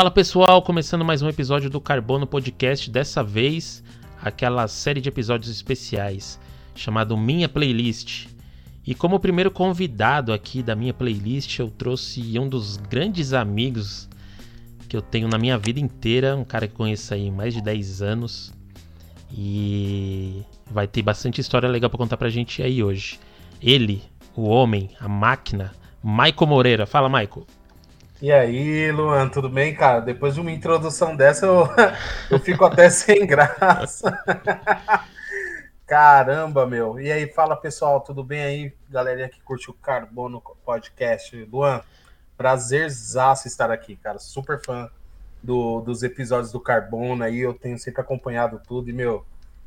Fala pessoal, começando mais um episódio do Carbono Podcast, dessa vez aquela série de episódios especiais chamado Minha Playlist. E como primeiro convidado aqui da minha playlist, eu trouxe um dos grandes amigos que eu tenho na minha vida inteira, um cara que conheço aí mais de 10 anos. E vai ter bastante história legal para contar pra gente aí hoje. Ele, o homem, a máquina, Maico Moreira. Fala, Maico. E aí, Luan, tudo bem, cara? Depois de uma introdução dessa, eu, eu fico até sem graça. Caramba, meu. E aí, fala pessoal, tudo bem aí? Galerinha que curte o Carbono Podcast. Luan, prazerzaço estar aqui, cara. Super fã do, dos episódios do Carbono aí. Eu tenho sempre acompanhado tudo e, meu,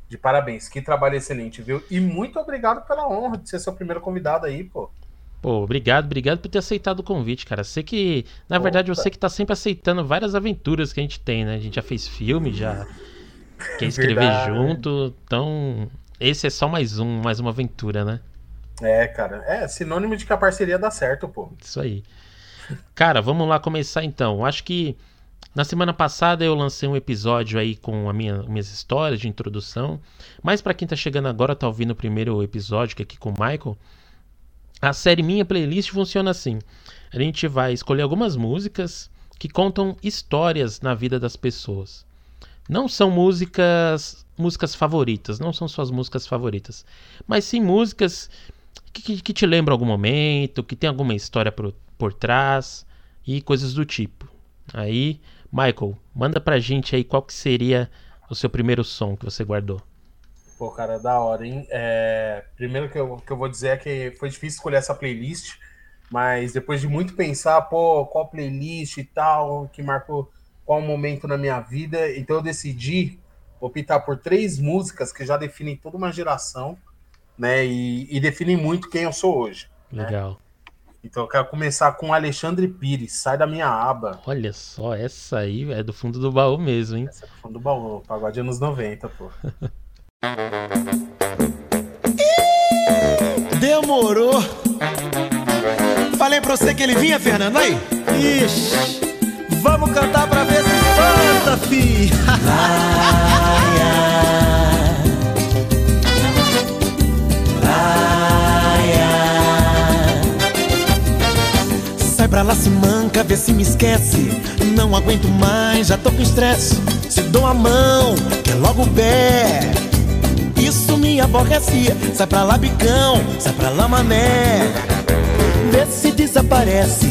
de parabéns. Que trabalho excelente, viu? E muito obrigado pela honra de ser seu primeiro convidado aí, pô. Pô, obrigado, obrigado por ter aceitado o convite, cara. Sei que, na verdade, você que tá sempre aceitando várias aventuras que a gente tem, né? A gente já fez filme, já quer escrever verdade. junto. Então, esse é só mais um, mais uma aventura, né? É, cara. É sinônimo de que a parceria dá certo, pô. Isso aí. Cara, vamos lá começar então. Acho que na semana passada eu lancei um episódio aí com a minha, minhas histórias de introdução. Mas para quem tá chegando agora, tá ouvindo o primeiro episódio que é aqui com o Michael. A série Minha Playlist funciona assim: a gente vai escolher algumas músicas que contam histórias na vida das pessoas. Não são músicas músicas favoritas, não são suas músicas favoritas, mas sim músicas que, que, te lembram algum momento, que tem alguma história por, por trás e coisas do tipo. Aí, Michael, manda pra gente aí qual que seria o seu primeiro som que você guardou. Pô, cara, da hora, hein? É, primeiro que eu, que eu vou dizer é que foi difícil escolher essa playlist, mas depois de muito pensar, pô, qual playlist e tal, que marcou qual momento na minha vida, então eu decidi optar por três músicas que já definem toda uma geração, né? E, e definem muito quem eu sou hoje. Né? Legal. Né? Então eu quero começar com Alexandre Pires, sai da minha aba. Olha só, essa aí é do fundo do baú mesmo, hein? Essa é do fundo do baú, pagode anos 90, pô. Demorou. Falei pra você que ele vinha, Fernando, aí? Ixi, vamos cantar pra ver se espanta, fi. ai, ai. Sai pra lá, se manca, vê se me esquece. Não aguento mais, já tô com estresse. Se dou a mão, quer logo o pé isso me aborrecia. Sai pra lá, bicão, sai pra lá, mané. Vê se desaparece.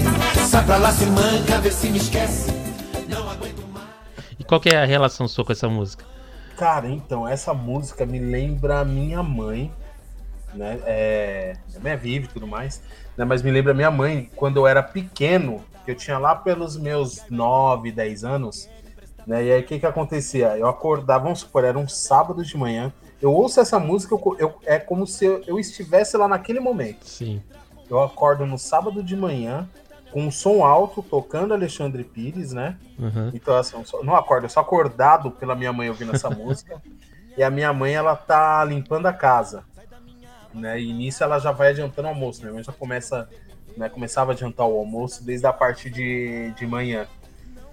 Sai pra lá, se manca, vê se me esquece. Não aguento mais. E qual que é a relação sua com essa música? Cara, então, essa música me lembra a minha mãe, né? É, minha é viva e tudo mais, né? Mas me lembra a minha mãe quando eu era pequeno, que eu tinha lá pelos meus 9, 10 anos, né? E aí o que que acontecia? Eu acordava, vamos supor, era um sábado de manhã, eu ouço essa música, eu, eu, é como se eu, eu, estivesse lá naquele momento. Sim. Eu acordo no sábado de manhã com um som alto, tocando Alexandre Pires, né? Uhum. Então, assim, eu não acordo, eu sou acordado pela minha mãe ouvindo essa música. E a minha mãe, ela tá limpando a casa. Né? E nisso ela já vai adiantando o almoço. Minha mãe já começa, né? Começava a adiantar o almoço desde a parte de, de manhã.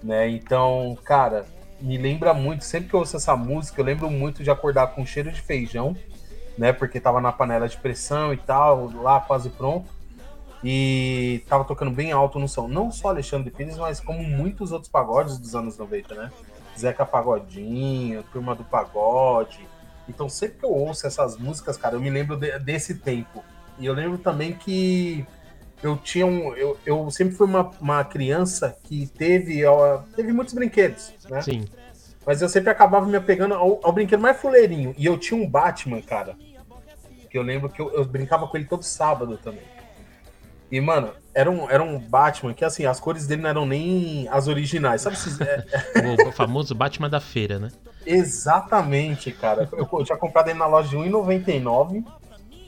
Né? Então, cara, me lembra muito, sempre que eu ouço essa música, eu lembro muito de acordar com cheiro de feijão, né? Porque tava na panela de pressão e tal, lá quase pronto. E tava tocando bem alto no som. Não só Alexandre Pires, mas como muitos outros pagodes dos anos 90, né? Zeca Pagodinho, Turma do Pagode. Então sempre que eu ouço essas músicas, cara, eu me lembro de, desse tempo. E eu lembro também que eu tinha um. Eu, eu sempre fui uma, uma criança que teve, ó, teve muitos brinquedos, né? Sim. Mas eu sempre acabava me apegando ao, ao brinquedo mais fuleirinho. E eu tinha um Batman, cara. Que eu lembro que eu, eu brincava com ele todo sábado também. E, mano, era um, era um Batman que, assim, as cores dele não eram nem as originais. Sabe se, é... O famoso Batman da feira, né? Exatamente, cara. Eu, eu tinha comprado ele na loja de R$1,99.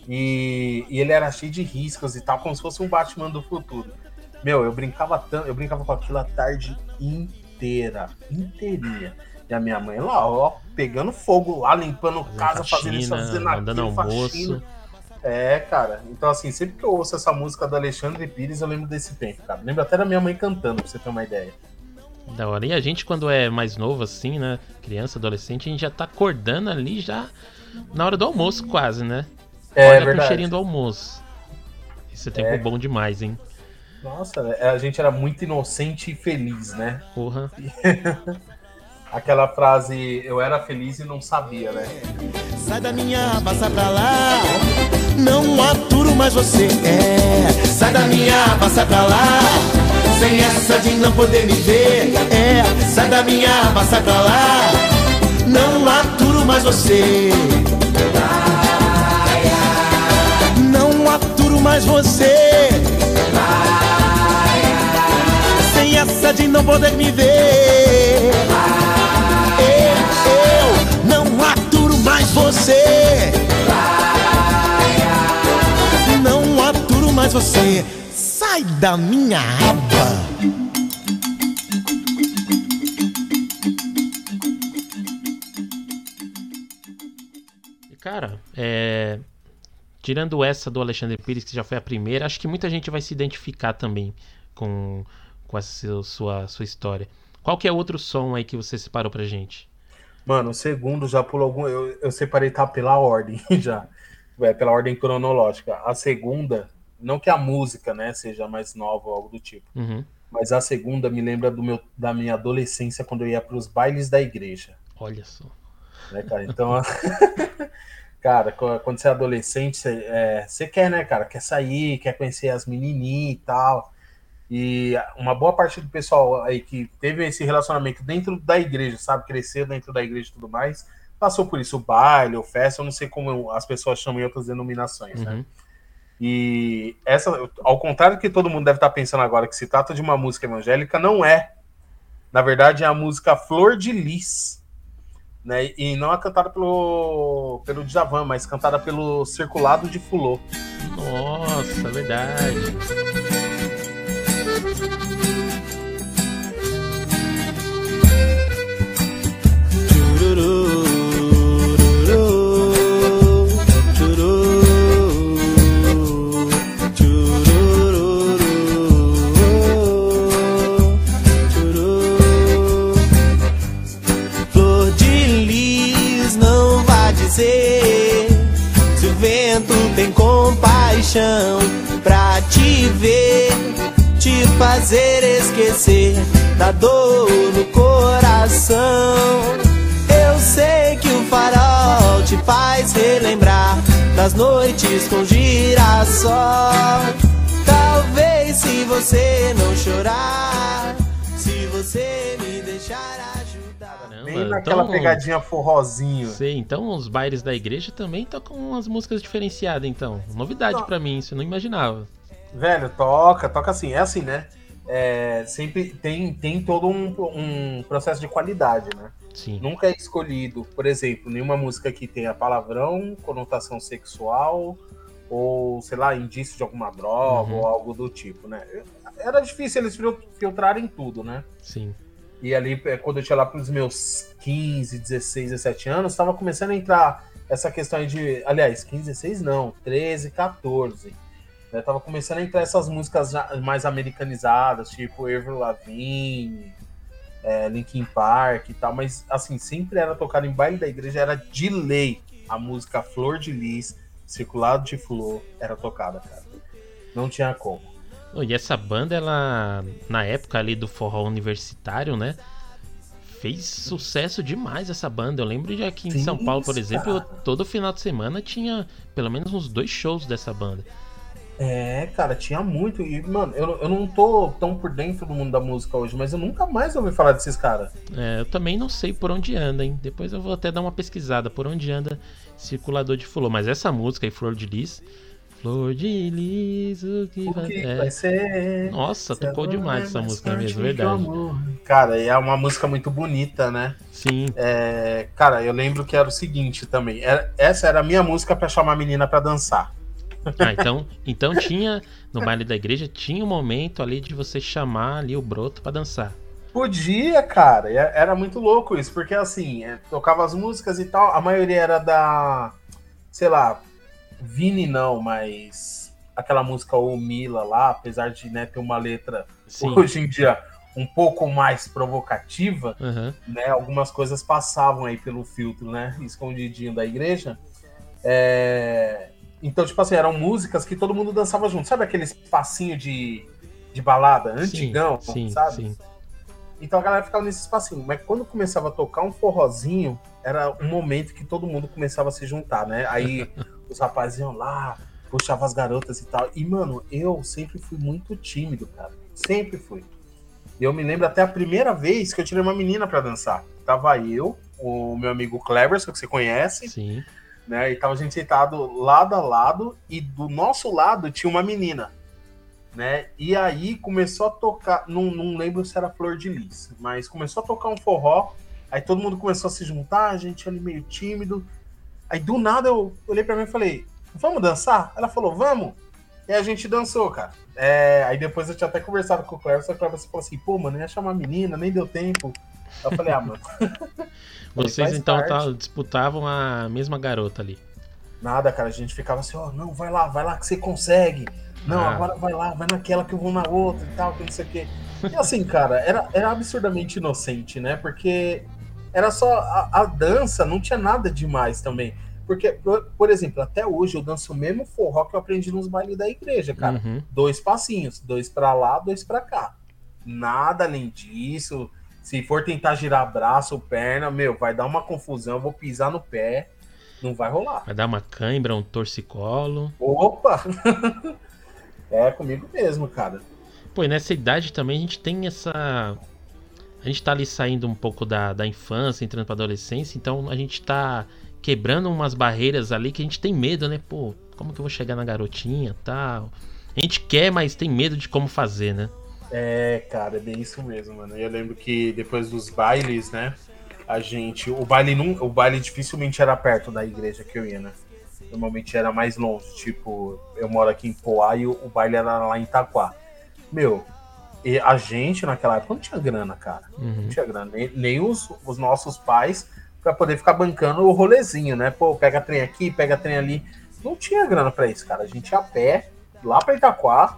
E, e, ele era cheio de riscos e tal, como se fosse um Batman do futuro. Meu, eu brincava tanto, eu brincava com aquilo a tarde inteira, inteirinha. E a minha mãe lá, ó, pegando fogo lá, limpando fazendo casa, faxina, fazendo isso, fazendo aquilo, almoço. É, cara. Então, assim, sempre que eu ouço essa música do Alexandre Pires, eu lembro desse tempo, cara. Lembro até da minha mãe cantando, pra você ter uma ideia. Da hora. E a gente, quando é mais novo, assim, né? Criança, adolescente, a gente já tá acordando ali já na hora do almoço, quase, né? É, Olha verdade. com o cheirinho do almoço. Esse tempo é. bom demais, hein? Nossa, é, a gente era muito inocente e feliz, né? Porra. Aquela frase, eu era feliz e não sabia, né? Sai da minha aba, sai pra lá. Não aturo mais você. É, sai da minha aba, sai pra lá. Sem essa de não poder me ver. É, sai da minha aba, sai pra lá. Não aturo mais você. Não você. Sem essa de não poder me ver. Eu, eu não aturo mais você. Não aturo mais você. Sai da minha aba. Tirando essa do Alexandre Pires, que já foi a primeira, acho que muita gente vai se identificar também com, com essa sua, sua história. Qual que é outro som aí que você separou pra gente? Mano, o segundo já pulou algum. Eu, eu separei tá pela ordem já. É, pela ordem cronológica. A segunda, não que a música, né, seja mais nova ou algo do tipo. Uhum. Mas a segunda me lembra do meu, da minha adolescência quando eu ia para os bailes da igreja. Olha só. Né, cara? Então, cara, quando você é adolescente, você, é, você quer, né, cara? Quer sair, quer conhecer as menininhas e tal. E uma boa parte do pessoal aí que teve esse relacionamento dentro da igreja, sabe? Cresceu dentro da igreja e tudo mais, passou por isso, o baile, o festa, eu não sei como as pessoas chamam em outras denominações, né? uhum. né? E essa, ao contrário do que todo mundo deve estar pensando agora, que se trata de uma música evangélica, não é. Na verdade, é a música Flor de Lis. Né? E não é cantada pelo, pelo Djavan, mas cantada pelo Circulado de Fulô. Nossa, verdade. Da dor no coração sei que o farol te faz relembrar das noites com girassol. Talvez se você não chorar, se você me deixar ajudar. Caramba, Bem naquela então, pegadinha forrozinho. Sei, então os bailes da igreja também tocam umas músicas diferenciadas, então. Novidade para mim, isso eu não imaginava. Velho, toca, toca assim, é assim, né? É, sempre tem, tem todo um, um processo de qualidade, né? Sim. Nunca é escolhido, por exemplo, nenhuma música que tenha palavrão, conotação sexual ou, sei lá, indício de alguma droga uhum. ou algo do tipo, né? Era difícil eles filtrarem tudo, né? Sim. E ali, é, quando eu tinha lá para os meus 15, 16, 17 anos, estava começando a entrar essa questão de. Aliás, 15, 16 não, 13, 14. Né? Tava começando a entrar essas músicas mais americanizadas, tipo Avril Lavigne, é, Linkin Park e tal, mas assim, sempre era tocado em baile da igreja, era de lei. A música Flor de Lis, Circulado de Flor, era tocada, cara. Não tinha como. E essa banda, ela, na época ali do forró universitário, né? Fez sucesso demais essa banda. Eu lembro de aqui em Sim, São Paulo, por exemplo, cara. todo final de semana tinha pelo menos uns dois shows dessa banda. É, cara, tinha muito. E, mano, eu, eu não tô tão por dentro do mundo da música hoje, mas eu nunca mais ouvi falar desses caras. É, eu também não sei por onde anda, hein? Depois eu vou até dar uma pesquisada por onde anda Circulador de Fulô. Mas essa música aí, Flor de Lis. Flor de Lis, o que, o vai, que é... vai ser? Nossa, tocou demais essa música mesmo, verdade. Cara, e é uma música muito bonita, né? Sim. É, cara, eu lembro que era o seguinte também. Era, essa era a minha música para chamar a menina para dançar. Ah, então, então tinha, no baile da igreja, tinha um momento ali de você chamar ali o broto para dançar. Podia, cara. Era muito louco isso, porque assim, é, tocava as músicas e tal, a maioria era da, sei lá, Vini não, mas aquela música ou Mila lá, apesar de né, ter uma letra Sim. hoje em dia um pouco mais provocativa, uhum. né? Algumas coisas passavam aí pelo filtro, né? Escondidinho da igreja. É... Então, tipo assim, eram músicas que todo mundo dançava junto. Sabe aquele espacinho de, de balada antigão, sim, sabe? Sim. Então a galera ficava nesse espacinho. Mas quando começava a tocar um forrozinho, era um momento que todo mundo começava a se juntar, né? Aí os rapazes iam lá, puxavam as garotas e tal. E, mano, eu sempre fui muito tímido, cara. Sempre fui. Eu me lembro até a primeira vez que eu tirei uma menina para dançar. Tava eu, o meu amigo Cleverson, que você conhece. Sim. Né? E tava a gente sentado lado a lado. E do nosso lado tinha uma menina. Né? E aí começou a tocar. Não, não lembro se era Flor de Lis, mas começou a tocar um forró. Aí todo mundo começou a se juntar, a gente ali meio tímido. Aí do nada eu olhei para mim e falei: Vamos dançar? Ela falou: Vamos. E a gente dançou, cara. É, aí depois eu tinha até conversado com o Cleber, só que o Cleber falou assim, pô, mano, ia chamar menina, nem deu tempo. Eu falei, ah, mano. Vocês então tá, disputavam a mesma garota ali. Nada, cara, a gente ficava assim, ó, oh, não, vai lá, vai lá que você consegue. Não, ah. agora vai lá, vai naquela que eu vou na outra e tal, que não sei o quê. E assim, cara, era, era absurdamente inocente, né? Porque era só a, a dança, não tinha nada demais também. Porque, por, por, exemplo, até hoje eu danço o mesmo forró que eu aprendi nos bailes da igreja, cara. Uhum. Dois passinhos, dois para lá, dois para cá. Nada além disso. Se for tentar girar braço ou perna, meu, vai dar uma confusão, eu vou pisar no pé, não vai rolar. Vai dar uma cãibra, um torcicolo. Opa! é comigo mesmo, cara. Pô, e nessa idade também a gente tem essa. A gente tá ali saindo um pouco da, da infância, entrando pra adolescência, então a gente tá quebrando umas barreiras ali que a gente tem medo, né? Pô, como que eu vou chegar na garotinha tal? A gente quer, mas tem medo de como fazer, né? É, cara, é bem isso mesmo, mano. Eu lembro que depois dos bailes, né? A gente. O baile, não, o baile dificilmente era perto da igreja que eu ia, né? Normalmente era mais longe. Tipo, eu moro aqui em Poá e o, o baile era lá em Itaquá. Meu, e a gente naquela época não tinha grana, cara. Uhum. Não tinha grana. Nem, nem os, os nossos pais para poder ficar bancando o rolezinho, né? Pô, pega trem aqui, pega trem ali. Não tinha grana para isso, cara. A gente ia a pé, lá para Itaquá,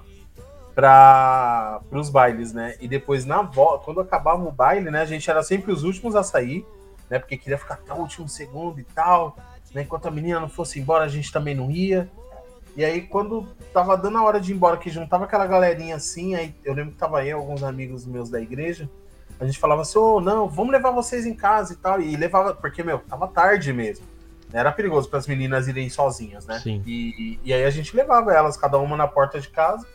para os bailes, né? E depois, na volta, quando acabava o baile, né? A gente era sempre os últimos a sair, né? Porque queria ficar até o último segundo e tal. Né? Enquanto a menina não fosse embora, a gente também não ia. E aí, quando tava dando a hora de ir embora, que juntava aquela galerinha assim, aí eu lembro que tava eu, alguns amigos meus da igreja, a gente falava assim, ô, oh, não, vamos levar vocês em casa e tal. E levava, porque, meu, tava tarde mesmo. Era perigoso para as meninas irem sozinhas, né? Sim. E, e, aí a gente levava elas, cada uma na porta de casa,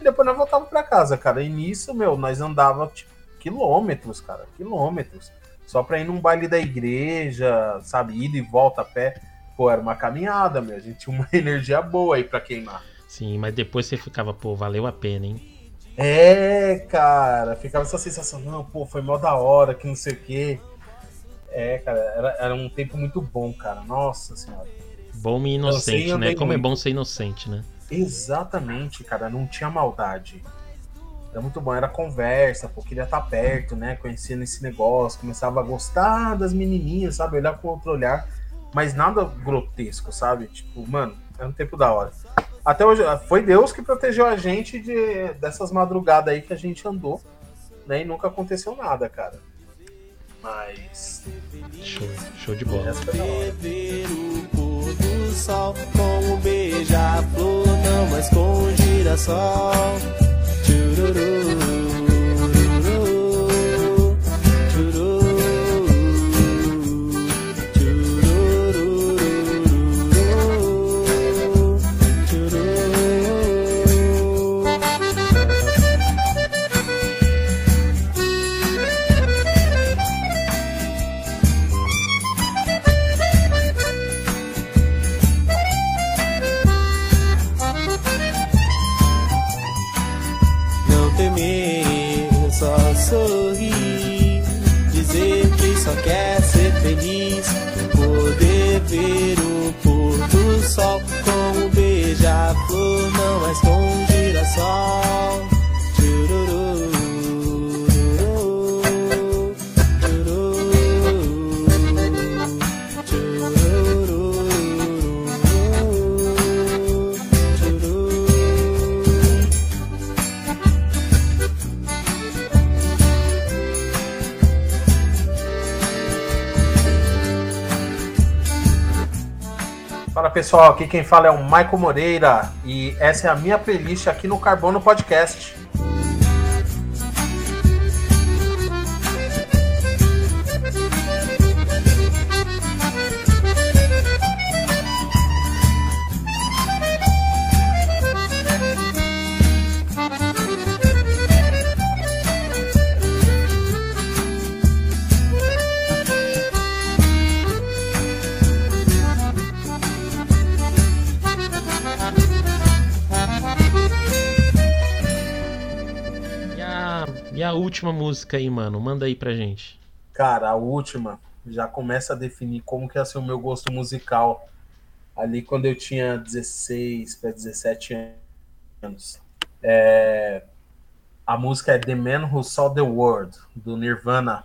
e depois nós voltava para casa, cara. E nisso, meu, nós andava tipo, quilômetros, cara, quilômetros. Só pra ir num baile da igreja, sabe, ida e volta a pé. Pô, era uma caminhada, meu. A gente tinha uma energia boa aí pra queimar. Sim, mas depois você ficava, pô, valeu a pena, hein? É, cara, ficava essa sensação, não, pô, foi mó da hora, que não sei o quê. É, cara, era, era um tempo muito bom, cara. Nossa senhora. Bom e inocente, né? Como é muito. é bom ser inocente, né? Exatamente, cara, não tinha maldade. Era muito bom, era conversa, pô, queria estar perto, né? Conhecendo esse negócio, começava a gostar das menininhas, sabe? Olhar com outro olhar, mas nada grotesco, sabe? Tipo, mano, era um tempo da hora até hoje, foi Deus que protegeu a gente de, dessas madrugadas aí que a gente andou, né? E nunca aconteceu nada, cara. Mas. Show, show de bola. Sol com um beija-flor, não mais com girassol. Chururu. Fala pessoal, aqui quem fala é o Michael Moreira e essa é a minha playlist aqui no Carbono Podcast. Última música aí, mano? Manda aí pra gente. Cara, a última já começa a definir como que ia ser o meu gosto musical. Ali quando eu tinha 16 para 17 anos. É... A música é The Man Who Saw the World, do Nirvana.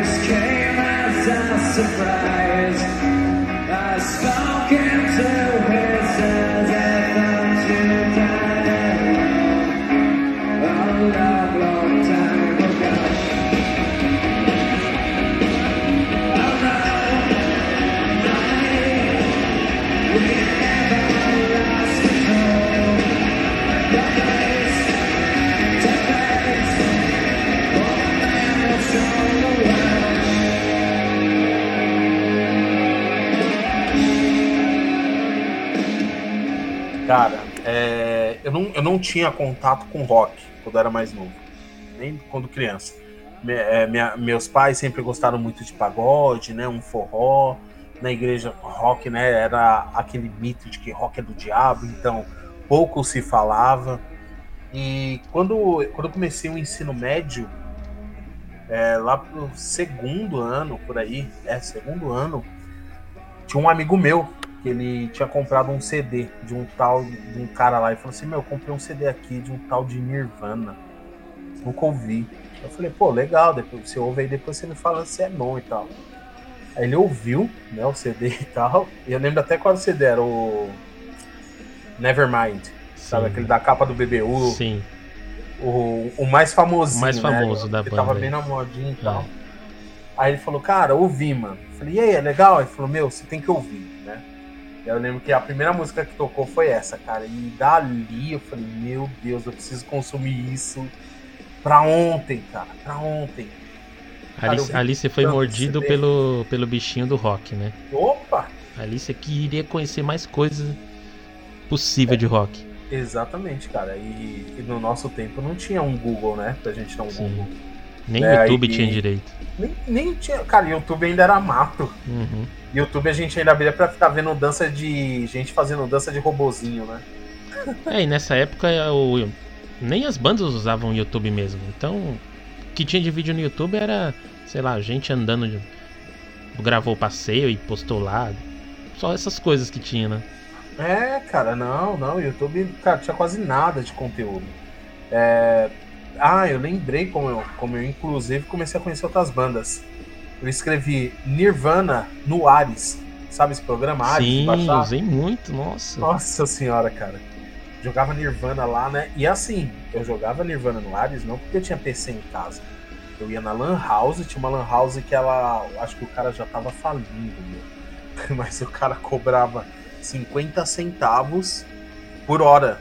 This came as a surprise. Eu, não, eu não tinha contato com rock quando era mais novo, nem quando criança. Me, é, minha, meus pais sempre gostaram muito de pagode, né, um forró. Na igreja, rock né, era aquele mito de que rock é do diabo, então pouco se falava. E quando, quando eu comecei o ensino médio, é, lá pro segundo ano, por aí, é, segundo ano, tinha um amigo meu que ele tinha comprado um CD de um tal de um cara lá e falou assim: Meu, eu comprei um CD aqui de um tal de Nirvana. Nunca ouvi. Eu falei, pô, legal, depois você ouve aí, depois você me fala se é bom e tal. Aí ele ouviu, né, o CD e tal. E eu lembro até qual CD era o Nevermind. Sim. Sabe, aquele da capa do BBU. Sim. O, o mais famosinho. O mais famoso né? da banda. tava bem na modinha e tal. É. Aí ele falou, cara, ouvi, mano. Eu falei, e aí, é legal? Ele falou, meu, você tem que ouvir, né? Eu lembro que a primeira música que tocou foi essa, cara. E dali eu falei, meu Deus, eu preciso consumir isso pra ontem, cara. Pra ontem. Cara, ali, ali você foi mordido pelo, pelo bichinho do rock, né? Opa! Ali você queria conhecer mais coisas possível é, de rock. Exatamente, cara. E, e, no nosso tempo não tinha um Google, né? Pra gente ter um Sim. Google. Nem é, YouTube e, tinha direito. Nem, nem tinha. Cara, YouTube ainda era mato. Uhum. YouTube a gente ainda abria pra ficar vendo dança de. gente fazendo dança de robozinho, né? É, e nessa época o, nem as bandas usavam YouTube mesmo. Então, o que tinha de vídeo no YouTube era, sei lá, gente andando. De, gravou passeio e postou lá. Só essas coisas que tinha, né? É, cara, não, não. O YouTube, cara, tinha quase nada de conteúdo. É, ah, eu lembrei como eu, como eu inclusive comecei a conhecer outras bandas. Eu escrevi Nirvana no Ares. Sabe esse programa Ares? Sim, usei muito, nossa. Nossa senhora, cara. Jogava Nirvana lá, né? E assim, eu jogava Nirvana no Ares não porque eu tinha PC em casa. Eu ia na Lan House, tinha uma Lan House que ela. Acho que o cara já tava falindo, meu. Mas o cara cobrava 50 centavos por hora.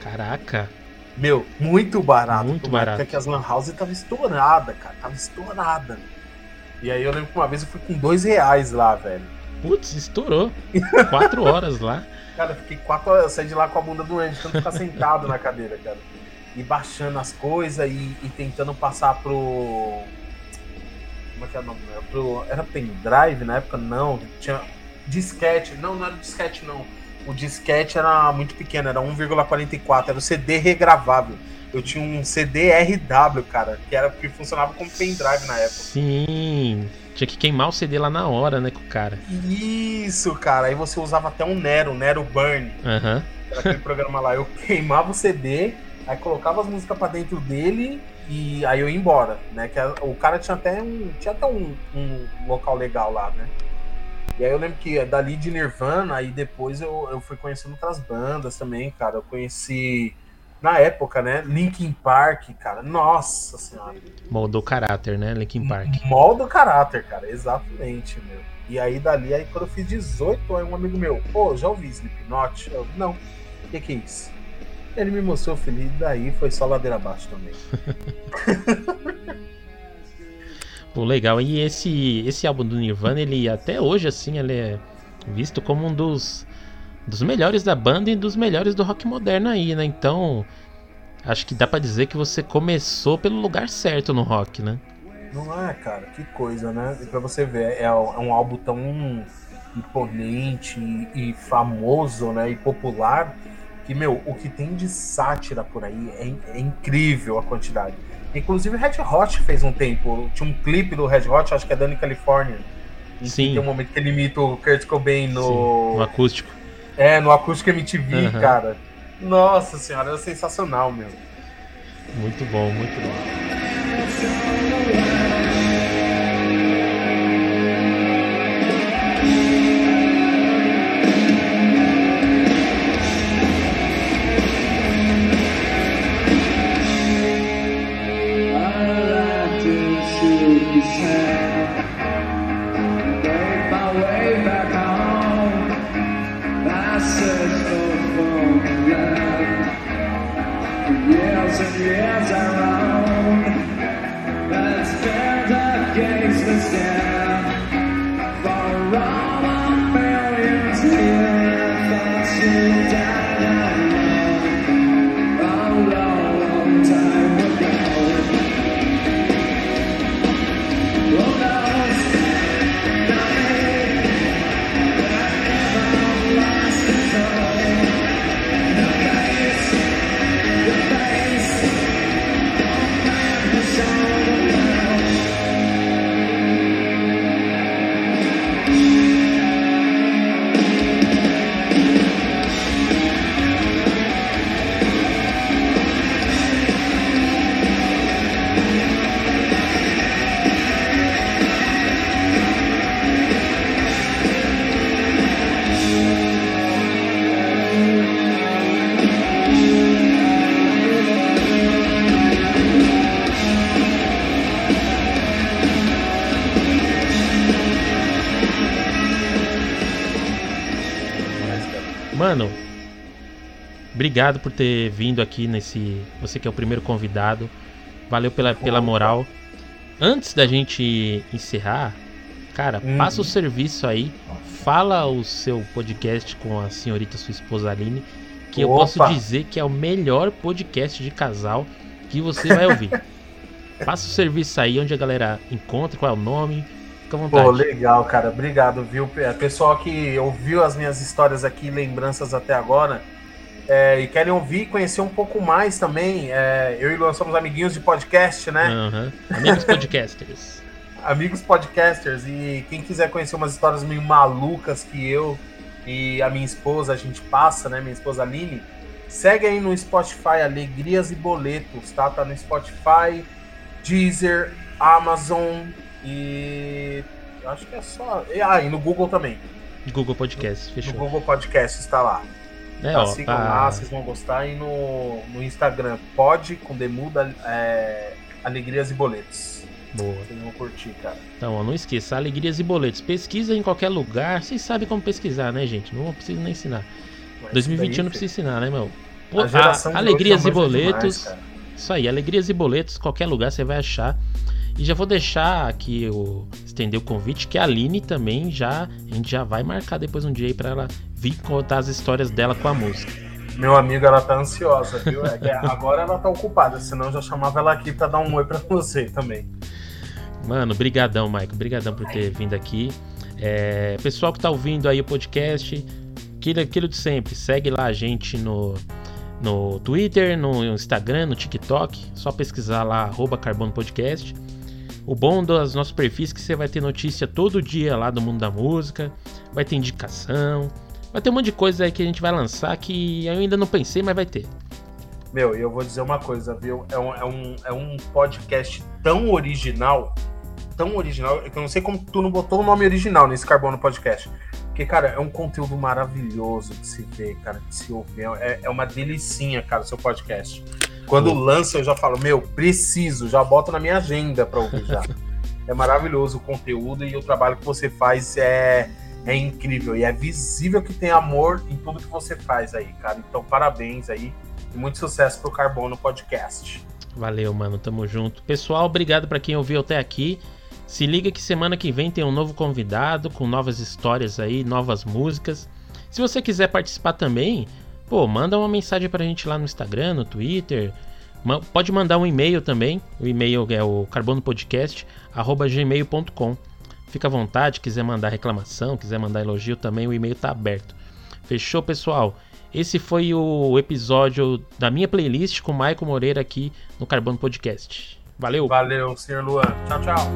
Caraca. Meu, muito barato. Muito barato. que as lan houses tava estourada, cara. Tava estourada. E aí eu lembro que uma vez eu fui com dois reais lá, velho. Putz, estourou. quatro horas lá. Cara, eu fiquei quatro horas, eu saí de lá com a bunda doente, tanto ficar sentado na cadeira, cara. E baixando as coisas e, e, tentando passar pro. Como é que é o nome? Pro, era pendrive na época? Não. Tinha disquete. Não, não era disquete, não o disquete era muito pequeno, era 1,44, era o CD regravável. Eu tinha um CD RW, cara, que era que funcionava como pendrive na época. Sim. Tinha que queimar o CD lá na hora, né, com o cara. Isso, cara. Aí você usava até um Nero, Nero Burn. Aham. Uhum. Aquele programa lá. Eu queimava o CD, aí colocava as músicas pra dentro dele e aí eu ia embora, né? Que o cara tinha até um, tinha até um, um local legal lá, né? E aí eu lembro que dali de Nirvana, aí depois eu, eu fui conhecendo outras bandas também, cara. Eu conheci na época, né? Linkin Park, cara. Nossa senhora. Moldou caráter, né? Linkin Park. Molda o caráter, cara. Exatamente, meu. E aí dali, aí quando eu fiz 18, aí um amigo meu, pô, já ouvi Slipknot? Eu, não. O que, que é isso? Ele me mostrou feliz, daí foi só ladeira abaixo também. Pô, legal. E esse, esse álbum do Nirvana, ele até hoje, assim, ele é visto como um dos dos melhores da banda e dos melhores do rock moderno aí, né? Então, acho que dá para dizer que você começou pelo lugar certo no rock, né? Não é, cara, que coisa, né? E pra você ver, é, é um álbum tão imponente e, e, famoso, né? E popular, que, meu, o que tem de sátira por aí é, é incrível a quantidade. Inclusive, Red Hot fez um tempo, tinha um clipe do Red Hot, acho que é Dani California. Sim. Tem um momento que ele imita o Kurt Cobain no. Sim, no acústico. É, no Acústico MTV, uhum. cara. Nossa senhora, era sensacional, meu. Muito bom, muito bom. Obrigado por ter vindo aqui nesse. Você que é o primeiro convidado. Valeu pela, pela moral. Antes da gente encerrar, cara, hum. passa o serviço aí. Fala o seu podcast com a senhorita sua esposa Aline. Que Opa. eu posso dizer que é o melhor podcast de casal que você vai ouvir. passa o serviço aí onde a galera encontra, qual é o nome, Fica à vontade. Pô, legal, cara. Obrigado, viu? É, pessoal que ouviu as minhas histórias aqui, lembranças até agora, é, e querem ouvir e conhecer um pouco mais também. É, eu e Luan somos amiguinhos de podcast, né? Uhum. Amigos podcasters. amigos podcasters. E quem quiser conhecer umas histórias meio malucas que eu e a minha esposa, a gente passa, né? Minha esposa Aline. Segue aí no Spotify Alegrias e Boletos, tá? Tá no Spotify, Deezer, Amazon, e acho que é só. Ah, e no Google também. Google Podcast, fechou. No Google Podcast está lá. É, tá, ó, sigam tá... lá, vocês vão gostar. E no, no Instagram, pode com demuda é, alegrias e boletos. Boa. Vocês vão curtir, cara. Então, ó, não esqueça, alegrias e boletos. Pesquisa em qualquer lugar. Vocês sabem como pesquisar, né, gente? Não preciso nem ensinar. Mas 2021 não precisa ensinar, né, meu? Pô, a a, alegrias e boletos. Demais, isso aí, alegrias e boletos, qualquer lugar você vai achar. E já vou deixar aqui o estender o convite que a Aline também já a gente já vai marcar depois um dia aí para ela vir contar as histórias dela com a música. Meu amigo, ela tá ansiosa, viu? É agora ela tá ocupada, senão eu já chamava ela aqui para dar um oi para você também. Mano, brigadão, Maico. Brigadão por ter vindo aqui. É, pessoal que tá ouvindo aí o podcast, aquilo, aquilo de sempre, segue lá a gente no, no Twitter, no Instagram, no TikTok. Só pesquisar lá, arroba Carbono Podcast. O bom dos nossos perfis é que você vai ter notícia todo dia lá do mundo da música, vai ter indicação, vai ter um monte de coisa aí que a gente vai lançar que eu ainda não pensei, mas vai ter. Meu, eu vou dizer uma coisa, viu? É um, é um, é um podcast tão original, tão original, que eu não sei como tu não botou o nome original nesse Carbono Podcast. Porque, cara, é um conteúdo maravilhoso de se ver, cara, de se ouvir. É, é uma delicinha, cara, o seu podcast. Quando lança, eu já falo, meu, preciso, já boto na minha agenda para ouvir já. é maravilhoso o conteúdo e o trabalho que você faz é, é incrível. E é visível que tem amor em tudo que você faz aí, cara. Então, parabéns aí e muito sucesso pro Carbono Podcast. Valeu, mano. Tamo junto. Pessoal, obrigado para quem ouviu até aqui. Se liga que semana que vem tem um novo convidado com novas histórias aí, novas músicas. Se você quiser participar também, pô, manda uma mensagem pra gente lá no Instagram, no Twitter. Pode mandar um e-mail também. O e-mail é o carbonopodcast@gmail.com. Fica à vontade, quiser mandar reclamação, quiser mandar elogio também, o e-mail tá aberto. Fechou, pessoal? Esse foi o episódio da minha playlist com o Maicon Moreira aqui no Carbono Podcast. Valeu. Valeu, senhor Luan. Tchau, tchau.